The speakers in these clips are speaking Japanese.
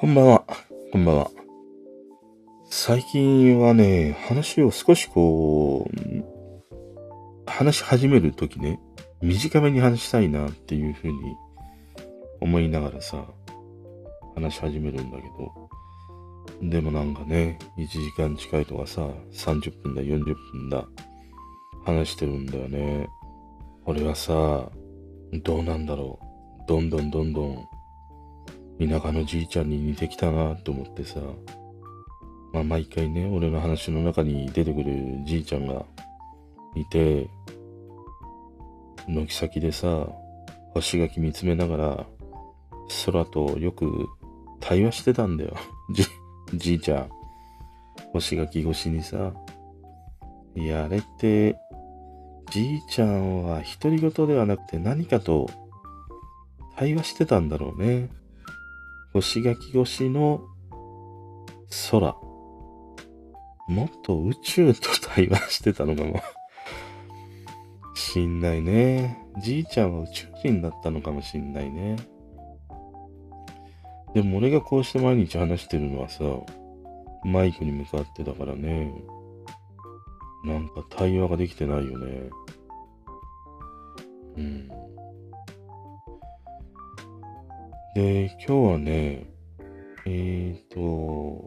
こんばんは。こんばんは。最近はね、話を少しこう、話し始めるときね、短めに話したいなっていうふうに思いながらさ、話し始めるんだけど、でもなんかね、1時間近いとかさ、30分だ、40分だ、話してるんだよね。俺はさ、どうなんだろう。どんどんどんどん、田舎のじいちゃんに似てきたなと思ってさ、まあ毎回ね、俺の話の中に出てくるじいちゃんがいて、軒先でさ、星垣見つめながら、空とよく対話してたんだよ。じ、じいちゃん。星垣越しにさ。いや、あれって、じいちゃんは独り言ではなくて何かと対話してたんだろうね。星垣越しの空。もっと宇宙と対話してたのかも。しんないね。じいちゃんは宇宙人だったのかもしんないね。でも俺がこうして毎日話してるのはさ、マイクに向かってだからね。なんか対話ができてないよね。うん。で、今日はね、えっ、ー、と、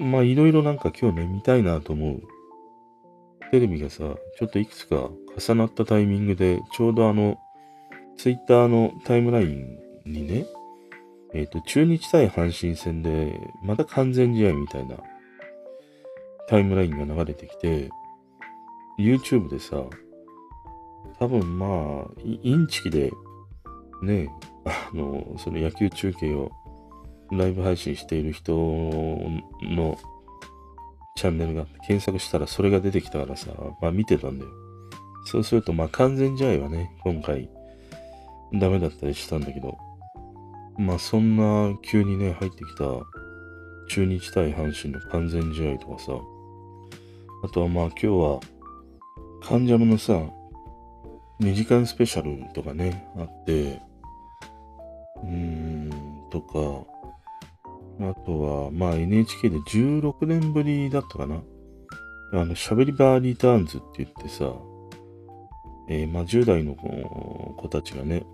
まあいろいろなんか今日ね、見たいなと思う。テレビがさ、ちょっといくつか重なったタイミングで、ちょうどあの、ツイッターのタイムラインにね、えっ、ー、と、中日対阪神戦で、また完全試合みたいなタイムラインが流れてきて、YouTube でさ、多分まあ、インチキで、ね、あの、その野球中継をライブ配信している人のチャンネルが検索したらそれが出てきたからさ、まあ見てたんだよ。そうするとまあ完全試合はね、今回ダメだったりしたんだけど、まあそんな急にね、入ってきた中日対阪神の完全試合とかさ、あとはまあ今日は、患者のさ、2時間スペシャルとかね、あって、うん、とか、あとは、まあ NHK で16年ぶりだったかな。あの、喋りバーリターンズって言ってさ、えー、まあ10代の子たちがね、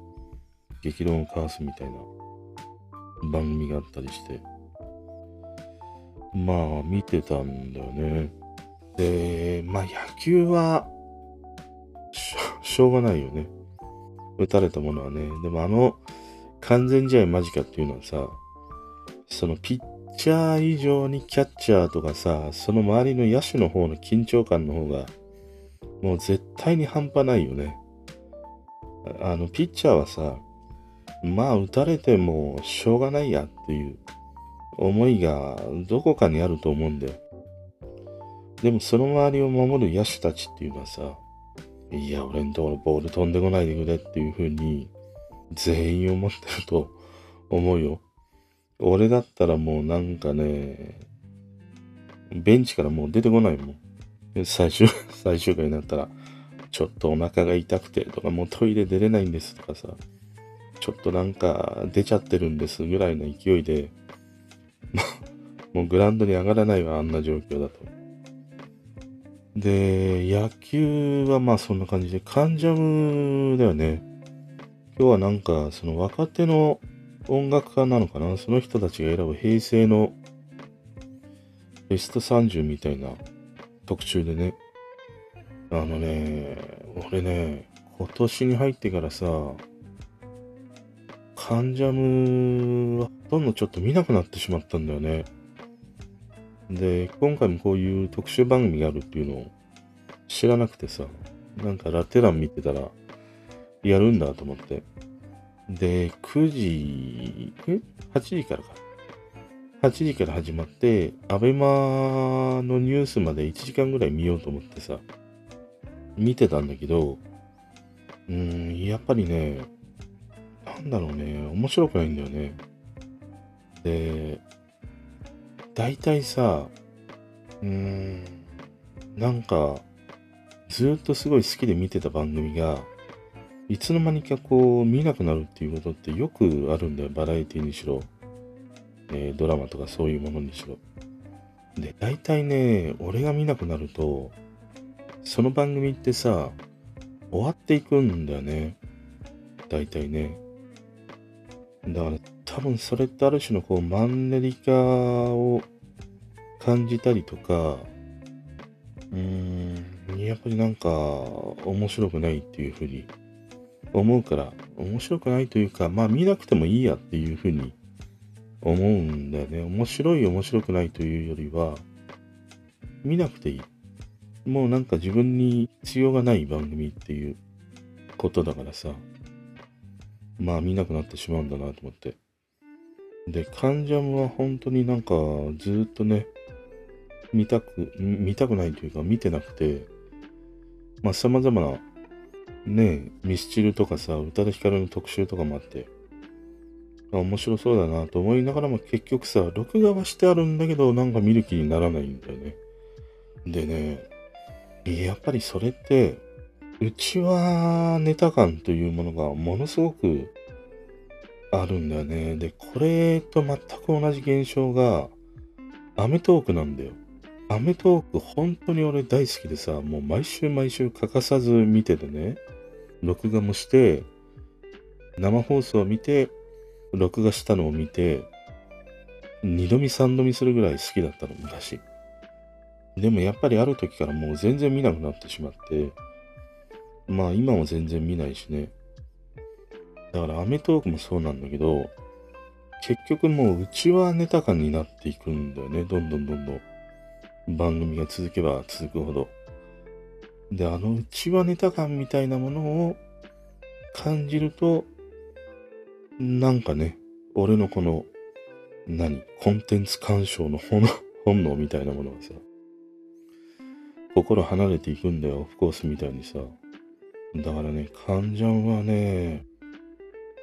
激論を交わすみたいな番組があったりして、まあ見てたんだよね。で、まあ野球は、しょうがないよね。打たれたものはね。でもあの完全試合間近っていうのはさ、そのピッチャー以上にキャッチャーとかさ、その周りの野手の方の緊張感の方が、もう絶対に半端ないよね。あの、ピッチャーはさ、まあ打たれてもしょうがないやっていう思いがどこかにあると思うんだよ。でもその周りを守る野手たちっていうのはさ、いや、俺んところボール飛んでこないでくれっていう風に全員思ってると思うよ。俺だったらもうなんかね、ベンチからもう出てこないもん。最終、最終回になったら、ちょっとお腹が痛くてとか、もうトイレ出れないんですとかさ、ちょっとなんか出ちゃってるんですぐらいの勢いで、もうグラウンドに上がらないわ、あんな状況だと。で、野球はまあそんな感じで、カンジャムだよね。今日はなんか、その若手の音楽家なのかな？その人たちが選ぶ平成のベスト30みたいな特集でね。あのね、俺ね、今年に入ってからさ、カンジャムはほとんどちょっと見なくなってしまったんだよね。で、今回もこういう特集番組があるっていうのを知らなくてさ、なんかラテラン見てたら、やるんだと思って。で、9時、ん ?8 時からか。8時から始まって、アベマのニュースまで1時間ぐらい見ようと思ってさ、見てたんだけど、うーん、やっぱりね、なんだろうね、面白くないんだよね。で、大体さ、うーん、なんか、ずっとすごい好きで見てた番組が、いつの間にかこう見なくなるっていうことってよくあるんだよ、バラエティにしろ。えー、ドラマとかそういうものにしろ。で、大体ね、俺が見なくなると、その番組ってさ、終わっていくんだよね。大体ね。だから多分それってある種のこうマンネリ化を感じたりとか、うーん、やっぱりなんか面白くないっていうふうに思うから、面白くないというか、まあ見なくてもいいやっていうふうに思うんだよね。面白い面白くないというよりは、見なくていい。もうなんか自分に必要がない番組っていうことだからさ、まあ見なくなってしまうんだなと思って。で、カンジャムは本当になんかずっとね、見たく、見たくないというか見てなくて、まあ様々な、ね、ミスチルとかさ、宇多田ヒカルの特集とかもあって、面白そうだなと思いながらも結局さ、録画はしてあるんだけど、なんか見る気にならないんだよね。でね、やっぱりそれって、うちはネタ感というものがものすごくあるんだよね。で、これと全く同じ現象が、アメトークなんだよ。アメトーク本当に俺大好きでさ、もう毎週毎週欠かさず見ててね、録画もして、生放送を見て、録画したのを見て、二度見三度見するぐらい好きだったの、昔。でもやっぱりある時からもう全然見なくなってしまって、まあ今も全然見ないしね。だからアメトークもそうなんだけど、結局もううちはネタ感になっていくんだよね。どんどんどんどん。番組が続けば続くほど。で、あのうちはネタ感みたいなものを感じると、なんかね、俺のこの、何コンテンツ鑑賞の 本能みたいなものがさ、心離れていくんだよ、オフコースみたいにさ。だからね、カンジャンはね、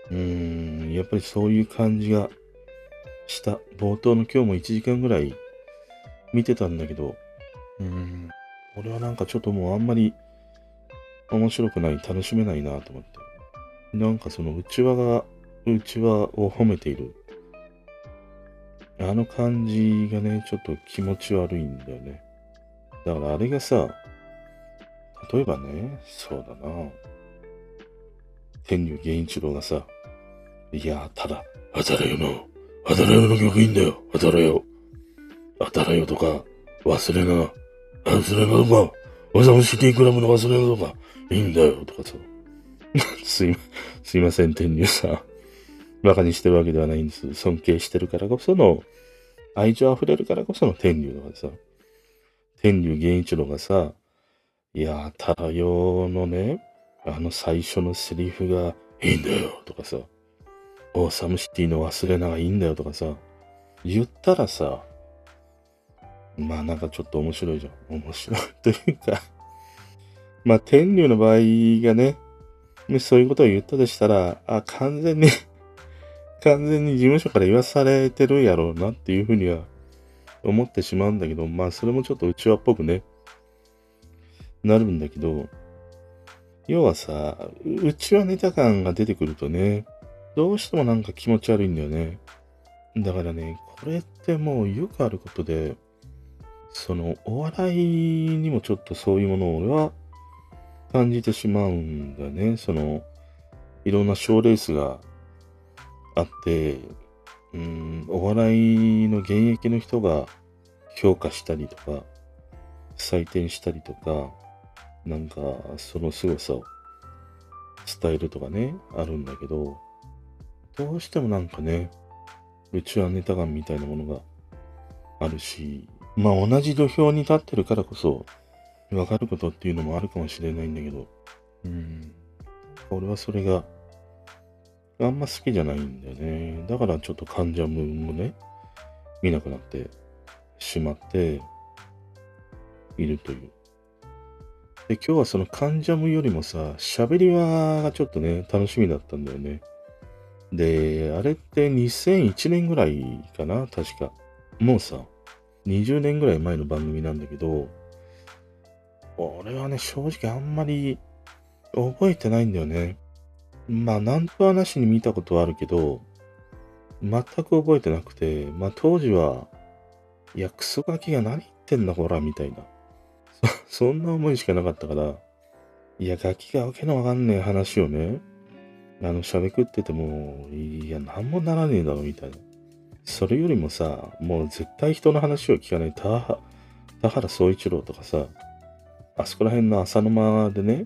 うーん、やっぱりそういう感じがした。冒頭の今日も1時間ぐらい見てたんだけど、うーん、俺はなんかちょっともうあんまり面白くない、楽しめないなと思って。なんかその内輪が、内輪を褒めている。あの感じがね、ちょっと気持ち悪いんだよね。だからあれがさ、例えばね、そうだな。天竜源一郎がさ、いや、ただ、あたらよの、あたらよの曲いいんだよ、あたらよ。あたらよとか、忘れな、忘れなとか、おざむシティクラブの忘れなとか、いいんだよ、とかさ。すいま、すいません、天竜さん。馬鹿にしてるわけではないんです。尊敬してるからこその、愛情溢れるからこその天竜とかさ。天竜源一郎がさ、いや、たらよのね、あの最初のセリフがいいんだよとかさ、オーサムシティの忘れながいいんだよとかさ、言ったらさ、まあなんかちょっと面白いじゃん。面白いというか まあ天竜の場合がね、もしそういうことを言ったとしたら、あ、完全に 完全に事務所から言わされてるやろうなっていうふうには思ってしまうんだけど、まあそれもちょっと内輪っぽくね、なるんだけど、要はさ、内輪ネタ感が出てくるとね、どうしてもなんか気持ち悪いんだよね。だからね、これってもうよくあることで、そのお笑いにもちょっとそういうものを俺は感じてしまうんだよね。その、いろんな賞レースがあって、うん、お笑いの現役の人が評価したりとか、採点したりとか、なんかその凄さを伝えるとかね、あるんだけど、どうしてもなんかね、うちはネタ感みたいなものがあるし、まあ同じ土俵に立ってるからこそ、わかることっていうのもあるかもしれないんだけど、うん、俺はそれがあんま好きじゃないんだよね。だからちょっと患者ムもね、見なくなってしまっているという。で、今日はその患者ムよりもさ、喋りはがちょっとね、楽しみだったんだよね。で、あれって2001年ぐらいかな、確か。もうさ、20年ぐらい前の番組なんだけど、俺はね、正直あんまり覚えてないんだよね。まあ、なんとはなしに見たことはあるけど、全く覚えてなくて、まあ当時は、いや、クソガキが何言ってんだ、ほら、みたいな。そ、んな思いしかなかったから、いや、ガキがわけのわかんねえ話をね、あの、喋くってても、いや、なんもならねえだろ、みたいな。それよりもさ、もう絶対人の話を聞かない田田原総一郎とかさ、あそこら辺の浅沼でね、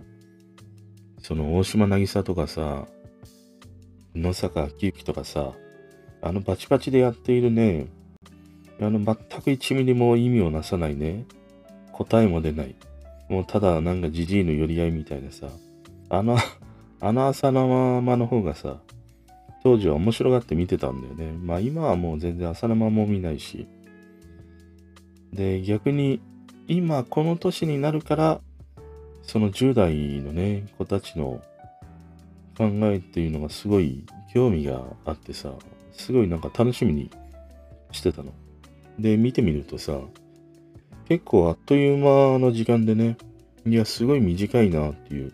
その大島渚とかさ、野坂昭之とかさ、あのバチバチでやっているね、あの全く1ミリも意味をなさないね、答えも出ない。もうただなんかじじいの寄り合いみたいなさ、あの、あの浅沼の方がさ、当時は面白がって見てたんだよね。まあ今はもう全然浅沼も見ないし。で、逆に今この年になるから、その10代のね、子たちの考えっていうのがすごい興味があってさ、すごいなんか楽しみにしてたの。で、見てみるとさ、結構あっという間の時間でね、いや、すごい短いなっていう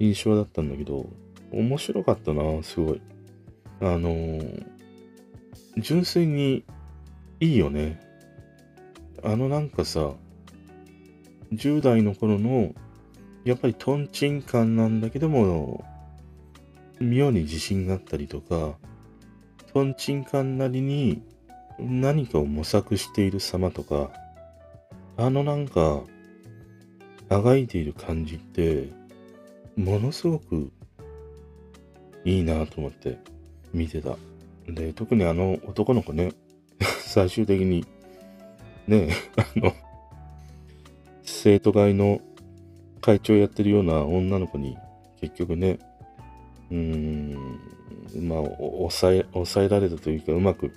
印象だったんだけど、面白かったな、すごい。あのー、純粋にいいよね。あのなんかさ、10代の頃の、やっぱりトンチンカンなんだけども、妙に自信があったりとか、トンチンカンなりに何かを模索している様とか、あのなんか、あがいている感じって、ものすごくいいなと思って見てた。で、特にあの男の子ね、最終的に、ね、あの、生徒会の会長やってるような女の子に、結局ね、うーん、まあ、抑え、抑えられたというか、うまく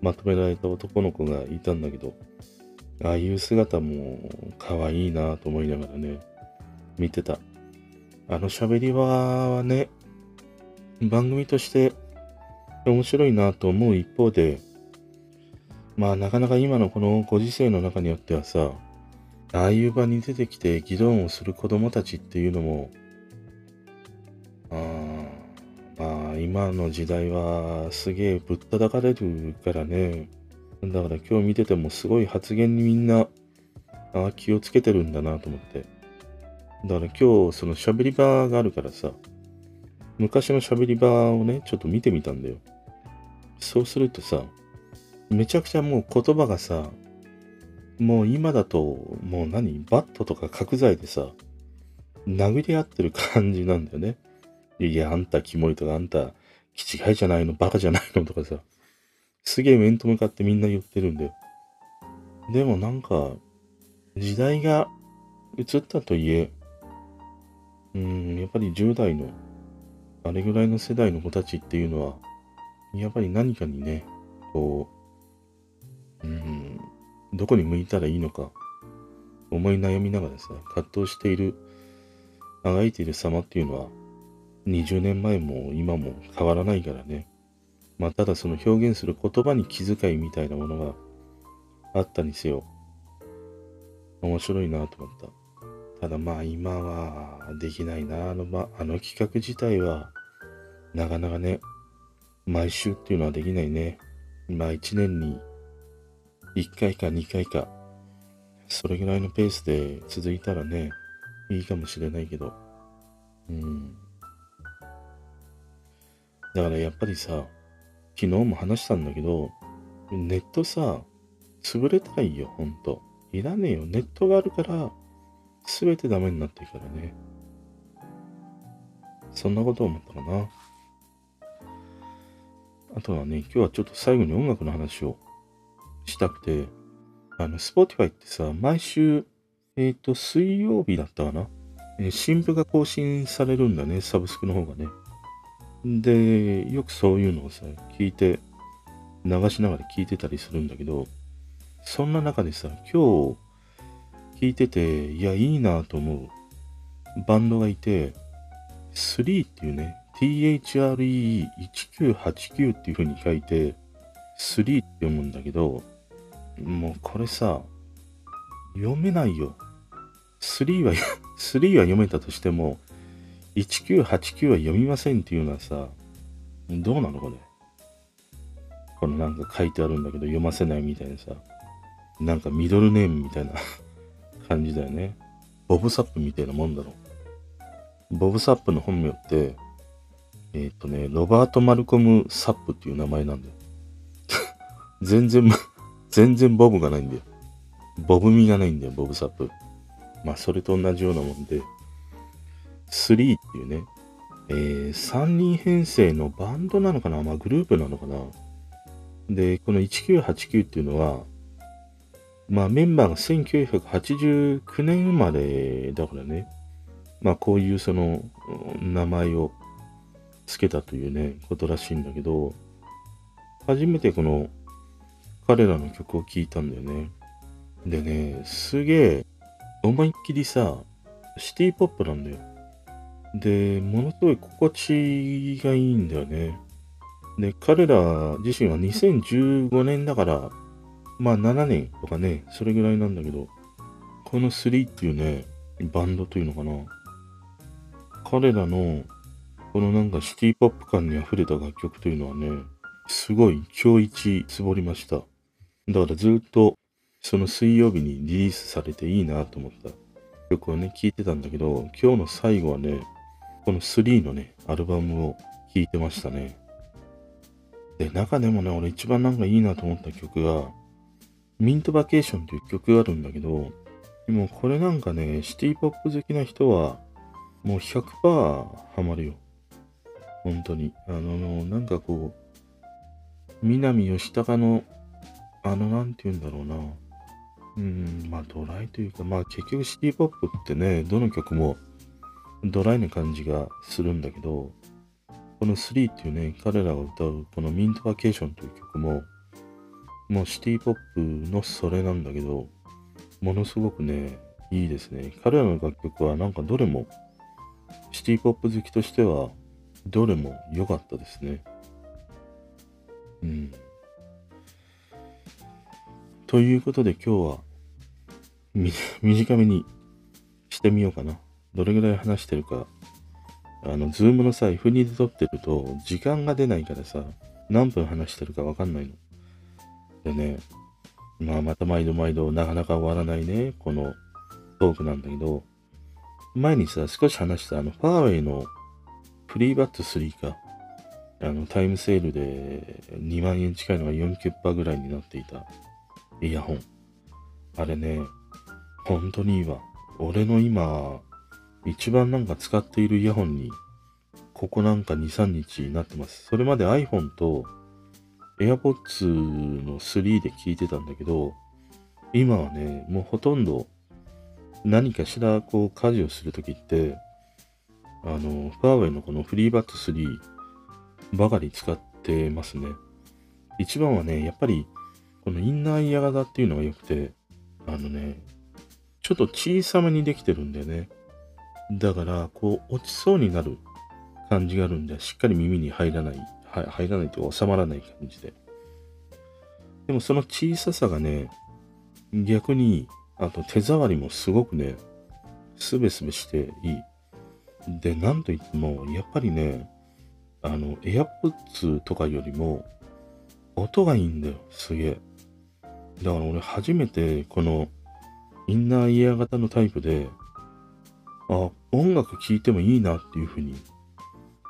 まとめられた男の子がいたんだけど、ああいう姿も可愛いなと思いながらね、見てた。あの喋りはね、番組として面白いなと思う一方で、まあなかなか今のこのご時世の中によってはさ、ああいう場に出てきて議論をする子供たちっていうのも、あまあ今の時代はすげえぶったたかれるからね。だから今日見ててもすごい発言にみんなあ気をつけてるんだなと思って。だから今日その喋り場があるからさ、昔の喋り場をね、ちょっと見てみたんだよ。そうするとさ、めちゃくちゃもう言葉がさ、もう今だと、もう何バットとか角材でさ、殴り合ってる感じなんだよね。いや、あんたキモいとか、あんた、気違いじゃないのバカじゃないのとかさ、すげえ面と向かってみんな言ってるんだよ。でもなんか、時代が移ったといえ、うん、やっぱり10代の、あれぐらいの世代の子たちっていうのは、やっぱり何かにね、こう、うん、どこに向いたらいいのか、思い悩みながらさ、葛藤している、あがいている様っていうのは、20年前も今も変わらないからね。まあ、ただその表現する言葉に気遣いみたいなものがあったにせよ、面白いなと思った。ただまあ今はできないな。あの、まあ、あの企画自体は、なかなかね、毎週っていうのはできないね。まあ1年に1回か2回か、それぐらいのペースで続いたらね、いいかもしれないけど。うん。だからやっぱりさ、昨日も話したんだけど、ネットさ、潰れたらいいよ、ほんと。いらねえよ。ネットがあるから、すべてダメになってるからね。そんなこと思ったかな。あとはね、今日はちょっと最後に音楽の話をしたくて、あの、Spotify ってさ、毎週、えっ、ー、と、水曜日だったかな、えー、新譜が更新されるんだね、サブスクの方がね。で、よくそういうのをさ、聞いて、流しながら聞いてたりするんだけど、そんな中でさ、今日聞いてて、いや、いいなと思うバンドがいて、3っていうね、THRE1989 っていう風に書いて、3って読むんだけど、もうこれさ、読めないよ。3は、3は読めたとしても、1989は読みませんっていうのはさ、どうなのこれ？このなんか書いてあるんだけど読ませないみたいなさ、なんかミドルネームみたいな 感じだよね。ボブサップみたいなもんだろ。ボブサップの本名って、えっ、ー、とね、ロバート・マルコム・サップっていう名前なんだよ。全然、全然ボブがないんだよ。ボブ味がないんだよ、ボブサップ。まあ、それと同じようなもんで、3っていうね、えー、3人編成のバンドなのかなまあ、グループなのかなで、この1989っていうのは、まあメンバーが1989年生まれだからね、まあこういうその名前を付けたというね、ことらしいんだけど、初めてこの彼らの曲を聴いたんだよね。でね、すげえ思いっきりさ、シティポップなんだよ。で、ものすごい心地がいいんだよね。で、彼ら自身は2015年だから、まあ7年とかね、それぐらいなんだけど、この3っていうね、バンドというのかな。彼らの、このなんかシティポップ感に溢れた楽曲というのはね、すごい今日一絞りました。だからずっとその水曜日にリリースされていいなと思った曲をね、聴いてたんだけど、今日の最後はね、この3のね、アルバムを聴いてましたね。で、中でもね、俺一番なんかいいなと思った曲が、ミントバケーションという曲があるんだけど、でもこれなんかね、シティポップ好きな人は、もう100%ハマるよ。本当に。あの、なんかこう、南吉高の、あの、なんて言うんだろうな。うん、まあドライというか、まあ結局シティポップってね、どの曲もドライな感じがするんだけど、この3っていうね、彼らが歌うこのミントバケーションという曲も、もうシティポップのそれなんだけど、ものすごくね、いいですね。彼らの楽曲はなんかどれも、シティポップ好きとしては、どれも良かったですね。うん。ということで今日は、短めにしてみようかな。どれぐらい話してるかあの、ズームのさ、F2 で撮ってると、時間が出ないからさ、何分話してるかわかんないの。でね、まあ、また毎度毎度、なかなか終わらないね、このトークなんだけど、前にさ、少し話した、あの、ファーウェイのフリーバット3か、あの、タイムセールで2万円近いのが4キュッパぐらいになっていたイヤホン。あれね、本当にいいわ。俺の今、一番なんか使っているイヤホンに、ここなんか2、3日になってます。それまで iPhone と AirPods の3で聞いてたんだけど、今はね、もうほとんど何かしらこう家事をするときって、あの、ファーウェイのこのフリーバット3ばかり使ってますね。一番はね、やっぱりこのインナーイヤー型っていうのが良くて、あのね、ちょっと小さめにできてるんだよね。だから、こう、落ちそうになる感じがあるんで、しっかり耳に入らない、は入らないと収まらない感じで。でもその小ささがね、逆に、あと手触りもすごくね、すべすべしていい。で、なんといっても、やっぱりね、あの、AirPods とかよりも、音がいいんだよ、すげえ。だから俺初めてこのインナーイヤー型のタイプで、あ、音楽聴いてもいいなっていうふうに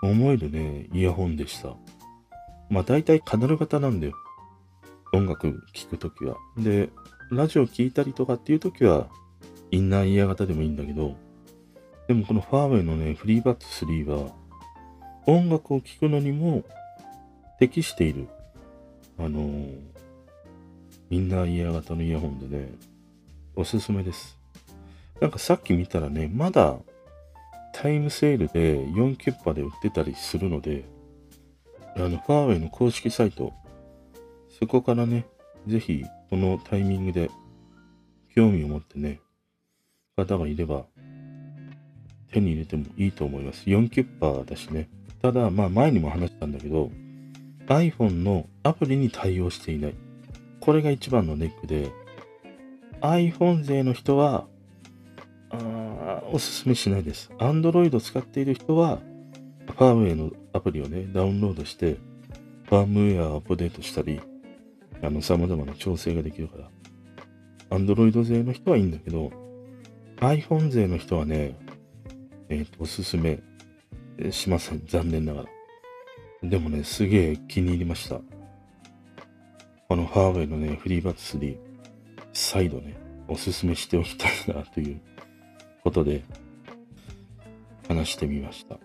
思えるね、イヤホンでした。まあ大体カナル型なんだよ。音楽聴くときは。で、ラジオ聴いたりとかっていうときは、インナーイヤー型でもいいんだけど、でもこのファーウェイのね、フリーバッツ3は、音楽を聴くのにも適している、あのー、インナーイヤー型のイヤホンでね、おすすめです。なんかさっき見たらね、まだタイムセールで4キュッパで売ってたりするので、あの、ファーウェイの公式サイト、そこからね、ぜひこのタイミングで興味を持ってね、方がいれば手に入れてもいいと思います。4キュッパだしね。ただ、まあ前にも話したんだけど、iPhone のアプリに対応していない。これが一番のネックで、iPhone 勢の人はあおすすめしないです。Android 使っている人は、ファームウェイのアプリをね、ダウンロードして、ファームウェアアップデートしたり、あの、様々な調整ができるから。Android 勢の人はいいんだけど、iPhone 勢の人はね、えっ、と、おすすめしません。残念ながら。でもね、すげえ気に入りました。あの、ハーウェイのね、フリーバッツ3、再度ね、おすすめしておきたいなということで、話してみました。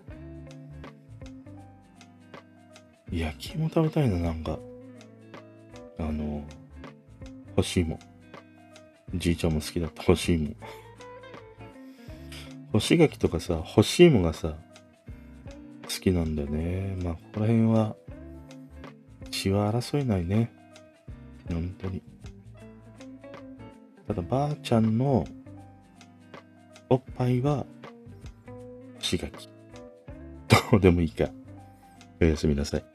焼き芋食べたいな、なんか。あの、欲しいもん。じいちゃんも好きだった欲しいもん。干し柿とかさ、干し芋がさ、好きなんだよね。まあ、ここら辺は、血は争えないね。本当に。ただ、ばあちゃんのおっぱいは、干し柿。どうでもいいか。おやすみなさい。